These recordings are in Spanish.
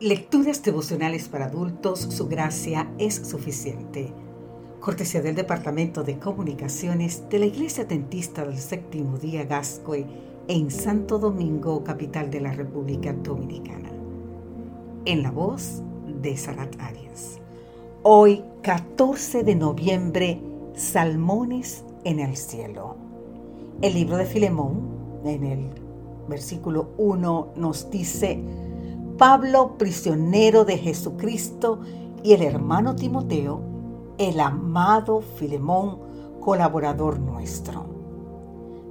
Lecturas devocionales para adultos, su gracia es suficiente. Cortesía del Departamento de Comunicaciones de la Iglesia Dentista del Séptimo Día Gascoy en Santo Domingo, capital de la República Dominicana. En la voz de Sarat Arias. Hoy, 14 de noviembre, Salmones en el cielo. El libro de Filemón, en el versículo 1, nos dice, Pablo, prisionero de Jesucristo, y el hermano Timoteo, el amado Filemón, colaborador nuestro.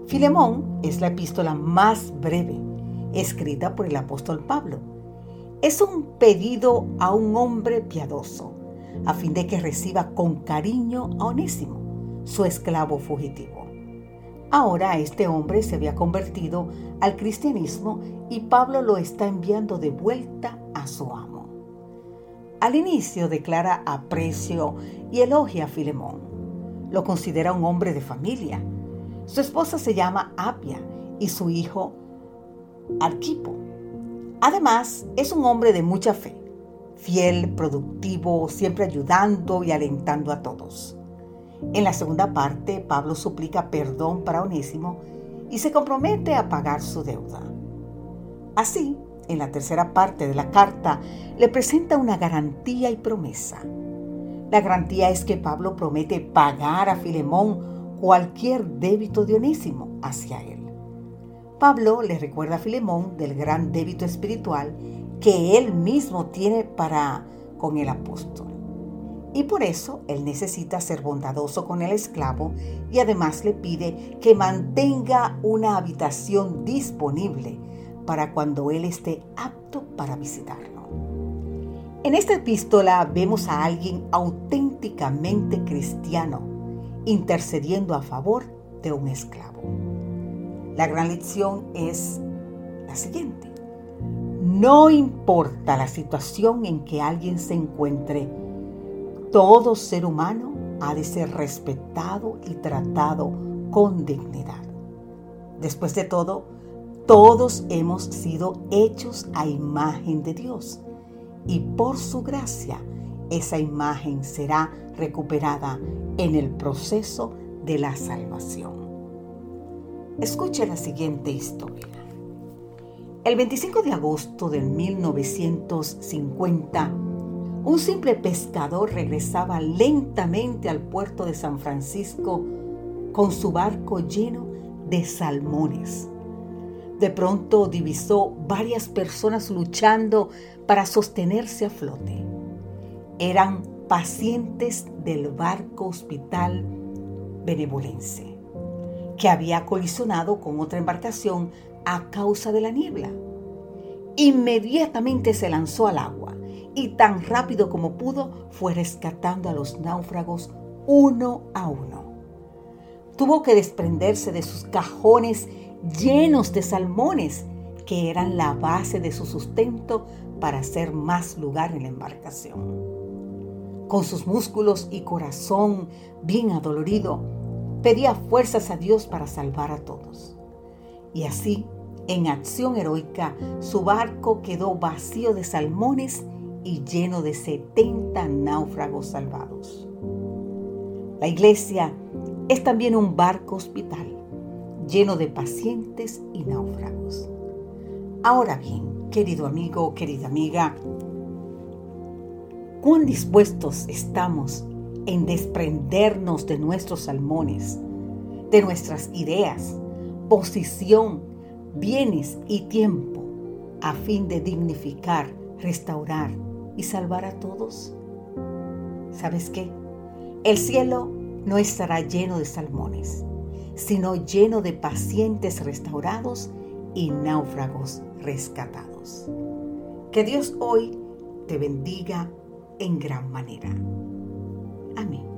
Filemón es la epístola más breve, escrita por el apóstol Pablo. Es un pedido a un hombre piadoso, a fin de que reciba con cariño a Onésimo, su esclavo fugitivo. Ahora este hombre se había convertido al cristianismo y Pablo lo está enviando de vuelta a su amo. Al inicio declara aprecio y elogia a Filemón. Lo considera un hombre de familia. Su esposa se llama Apia y su hijo Arquipo. Además, es un hombre de mucha fe, fiel, productivo, siempre ayudando y alentando a todos. En la segunda parte, Pablo suplica perdón para Onésimo y se compromete a pagar su deuda. Así, en la tercera parte de la carta, le presenta una garantía y promesa. La garantía es que Pablo promete pagar a Filemón cualquier débito de Onésimo hacia él. Pablo le recuerda a Filemón del gran débito espiritual que él mismo tiene para con el apóstol. Y por eso él necesita ser bondadoso con el esclavo y además le pide que mantenga una habitación disponible para cuando él esté apto para visitarlo. En esta epístola vemos a alguien auténticamente cristiano intercediendo a favor de un esclavo. La gran lección es la siguiente. No importa la situación en que alguien se encuentre, todo ser humano ha de ser respetado y tratado con dignidad. Después de todo, todos hemos sido hechos a imagen de Dios y por su gracia esa imagen será recuperada en el proceso de la salvación. Escuche la siguiente historia. El 25 de agosto de 1950, un simple pescador regresaba lentamente al puerto de San Francisco con su barco lleno de salmones. De pronto divisó varias personas luchando para sostenerse a flote. Eran pacientes del barco hospital benevolense, que había colisionado con otra embarcación a causa de la niebla. Inmediatamente se lanzó al agua y tan rápido como pudo fue rescatando a los náufragos uno a uno. Tuvo que desprenderse de sus cajones llenos de salmones que eran la base de su sustento para hacer más lugar en la embarcación. Con sus músculos y corazón bien adolorido, pedía fuerzas a Dios para salvar a todos. Y así, en acción heroica, su barco quedó vacío de salmones y lleno de 70 náufragos salvados. La iglesia es también un barco hospital lleno de pacientes y náufragos. Ahora bien, querido amigo, querida amiga, ¿cuán dispuestos estamos en desprendernos de nuestros salmones, de nuestras ideas, posición, bienes y tiempo a fin de dignificar, restaurar y salvar a todos? ¿Sabes qué? El cielo no estará lleno de salmones, sino lleno de pacientes restaurados y náufragos rescatados. Que Dios hoy te bendiga en gran manera. Amén.